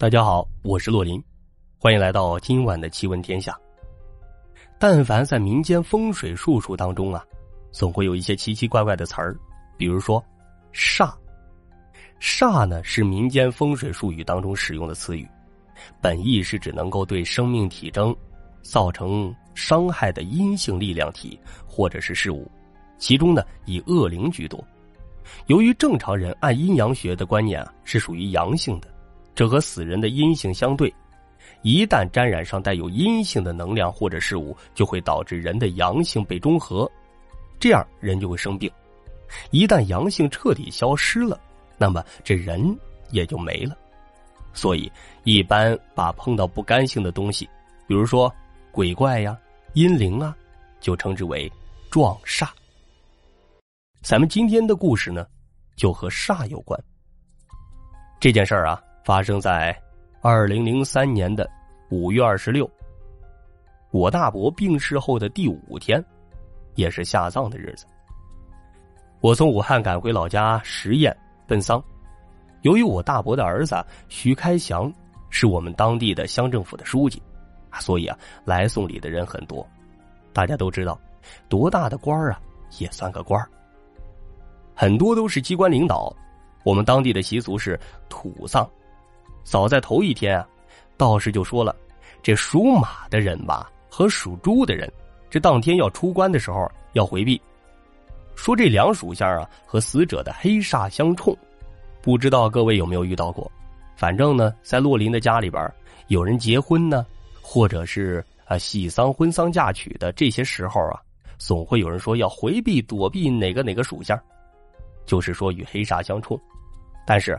大家好，我是洛林，欢迎来到今晚的奇闻天下。但凡在民间风水术数当中啊，总会有一些奇奇怪怪的词儿，比如说“煞”。煞呢是民间风水术语当中使用的词语，本意是指能够对生命体征造成伤害的阴性力量体或者是事物，其中呢以恶灵居多。由于正常人按阴阳学的观念啊是属于阳性的。这和死人的阴性相对，一旦沾染上带有阴性的能量或者事物，就会导致人的阳性被中和，这样人就会生病。一旦阳性彻底消失了，那么这人也就没了。所以，一般把碰到不干性的东西，比如说鬼怪呀、阴灵啊，就称之为撞煞。咱们今天的故事呢，就和煞有关。这件事儿啊。发生在二零零三年的五月二十六，我大伯病逝后的第五天，也是下葬的日子。我从武汉赶回老家十堰奔丧。由于我大伯的儿子徐开祥是我们当地的乡政府的书记，所以啊，来送礼的人很多。大家都知道，多大的官啊，也算个官很多都是机关领导。我们当地的习俗是土葬。早在头一天啊，道士就说了：“这属马的人吧，和属猪的人，这当天要出关的时候要回避。说这两属相啊，和死者的黑煞相冲。不知道各位有没有遇到过？反正呢，在洛林的家里边，有人结婚呢，或者是啊喜丧、婚丧嫁娶的这些时候啊，总会有人说要回避、躲避哪个哪个属相，就是说与黑煞相冲。但是。”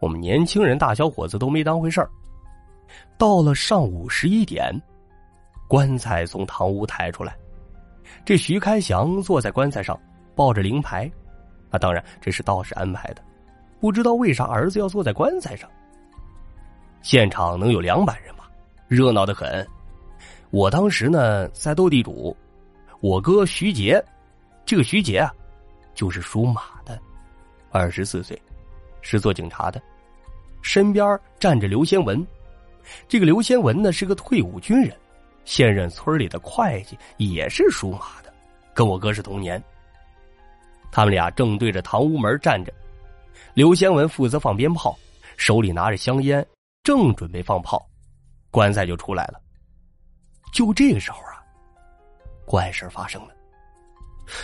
我们年轻人、大小伙子都没当回事儿。到了上午十一点，棺材从堂屋抬出来，这徐开祥坐在棺材上，抱着灵牌。啊，当然这是道士安排的。不知道为啥儿子要坐在棺材上。现场能有两百人吧，热闹的很。我当时呢在斗地主，我哥徐杰，这个徐杰啊，就是属马的，二十四岁。是做警察的，身边站着刘先文。这个刘先文呢是个退伍军人，现任村里的会计，也是属马的，跟我哥是同年。他们俩正对着堂屋门站着，刘先文负责放鞭炮，手里拿着香烟，正准备放炮，棺材就出来了。就这个时候啊，怪事发生了。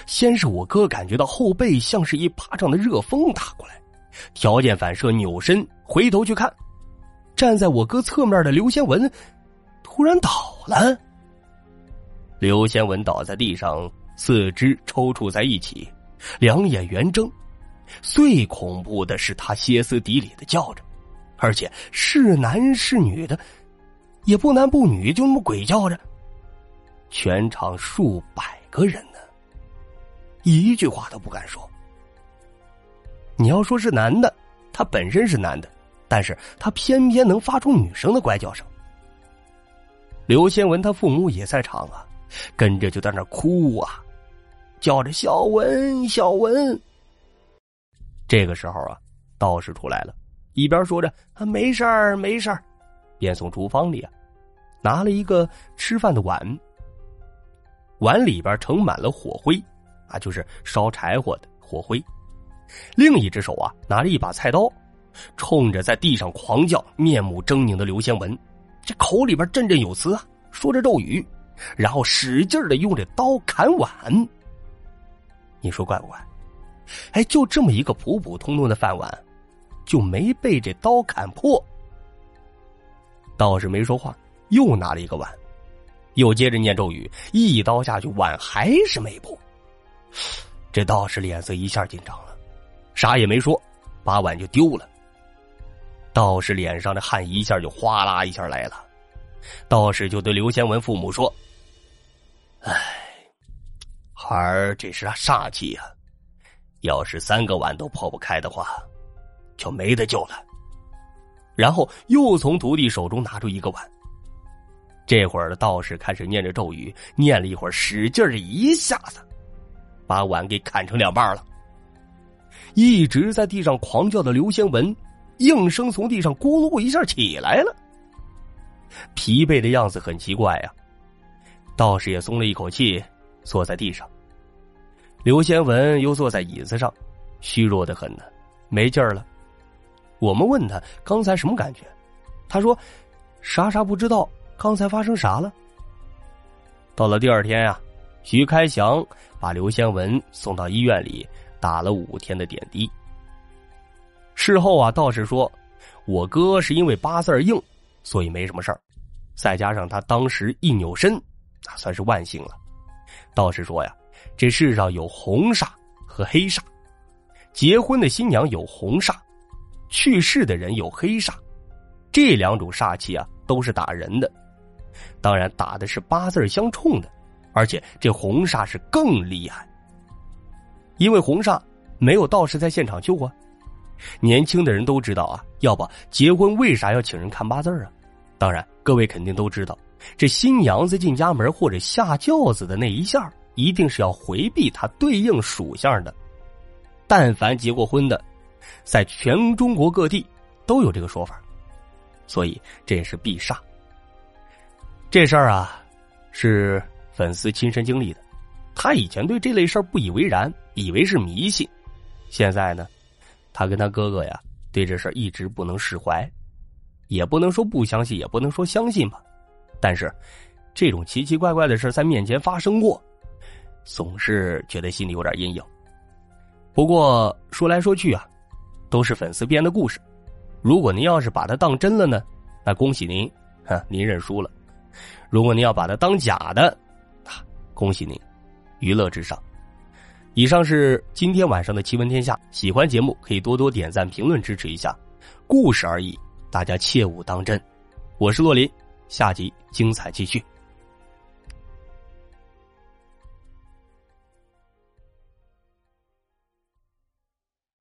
先是我哥感觉到后背像是一巴掌的热风打过来。条件反射，扭身回头去看，站在我哥侧面的刘先文突然倒了。刘先文倒在地上，四肢抽搐在一起，两眼圆睁。最恐怖的是，他歇斯底里的叫着，而且是男是女的，也不男不女，就那么鬼叫着。全场数百个人呢，一句话都不敢说。你要说是男的，他本身是男的，但是他偏偏能发出女生的怪叫声。刘先文他父母也在场啊，跟着就在那哭啊，叫着小文小文。这个时候啊，道士出来了，一边说着啊没事儿没事儿，边从厨房里啊拿了一个吃饭的碗，碗里边盛满了火灰，啊就是烧柴火的火灰。另一只手啊，拿着一把菜刀，冲着在地上狂叫、面目狰狞的刘先文，这口里边振振有词啊，说着咒语，然后使劲的用这刀砍碗。你说怪不怪？哎，就这么一个普普通通的饭碗，就没被这刀砍破。道士没说话，又拿了一个碗，又接着念咒语，一刀下去，碗还是没破。这道士脸色一下紧张了。啥也没说，把碗就丢了。道士脸上的汗一下就哗啦一下来了，道士就对刘先文父母说：“哎，孩儿这是煞气呀，要是三个碗都破不开的话，就没得救了。”然后又从徒弟手中拿出一个碗。这会儿的道士开始念着咒语，念了一会儿，使劲儿一下子，把碗给砍成两半了。一直在地上狂叫的刘先文，应声从地上咕噜一下起来了，疲惫的样子很奇怪呀。道士也松了一口气，坐在地上。刘先文又坐在椅子上，虚弱的很呢，没劲儿了。我们问他刚才什么感觉，他说：“啥啥不知道，刚才发生啥了。”到了第二天呀，徐开祥把刘先文送到医院里打了五天的点滴。事后啊，道士说：“我哥是因为八字硬，所以没什么事儿，再加上他当时一扭身。”那算是万幸了。道士说呀，这世上有红煞和黑煞，结婚的新娘有红煞，去世的人有黑煞，这两种煞气啊都是打人的。当然打的是八字相冲的，而且这红煞是更厉害。因为红煞没有道士在现场救啊。年轻的人都知道啊，要不结婚为啥要请人看八字啊？当然，各位肯定都知道。这新娘子进家门或者下轿子的那一下，一定是要回避它对应属相的。但凡结过婚的，在全中国各地都有这个说法，所以这也是必杀。这事儿啊，是粉丝亲身经历的。他以前对这类事儿不以为然，以为是迷信。现在呢，他跟他哥哥呀，对这事儿一直不能释怀，也不能说不相信，也不能说相信吧。但是，这种奇奇怪怪的事在面前发生过，总是觉得心里有点阴影。不过说来说去啊，都是粉丝编的故事。如果您要是把它当真了呢，那恭喜您，哈，您认输了；如果您要把它当假的，啊，恭喜您，娱乐至上。以上是今天晚上的奇闻天下，喜欢节目可以多多点赞、评论支持一下。故事而已，大家切勿当真。我是洛林。下集精彩继续。